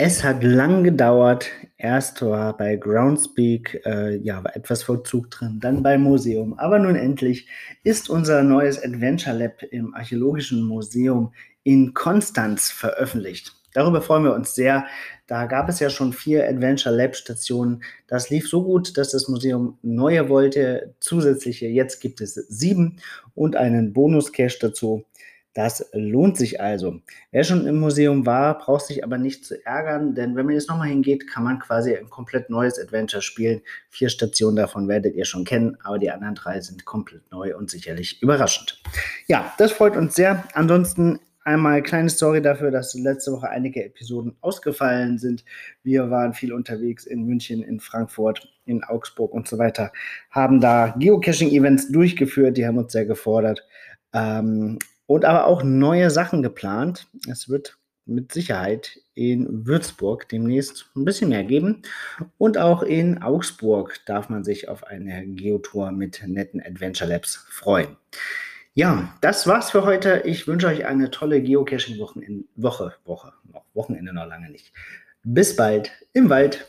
Es hat lang gedauert. Erst war bei Groundspeak äh, ja, etwas Vollzug drin, dann beim Museum. Aber nun endlich ist unser neues Adventure Lab im Archäologischen Museum in Konstanz veröffentlicht. Darüber freuen wir uns sehr. Da gab es ja schon vier Adventure Lab Stationen. Das lief so gut, dass das Museum neue wollte, zusätzliche. Jetzt gibt es sieben und einen Bonus-Cache dazu. Das lohnt sich also. Wer schon im Museum war, braucht sich aber nicht zu ärgern, denn wenn man jetzt nochmal hingeht, kann man quasi ein komplett neues Adventure spielen. Vier Stationen davon werdet ihr schon kennen, aber die anderen drei sind komplett neu und sicherlich überraschend. Ja, das freut uns sehr. Ansonsten Einmal kleine Story dafür, dass letzte Woche einige Episoden ausgefallen sind. Wir waren viel unterwegs in München, in Frankfurt, in Augsburg und so weiter, haben da Geocaching-Events durchgeführt, die haben uns sehr gefordert. Ähm, und aber auch neue Sachen geplant. Es wird mit Sicherheit in Würzburg demnächst ein bisschen mehr geben. Und auch in Augsburg darf man sich auf eine Geotour mit netten Adventure Labs freuen. Ja, das war's für heute. Ich wünsche euch eine tolle Geocaching-Woche, Woche, Woche, noch Wochenende noch lange nicht. Bis bald im Wald.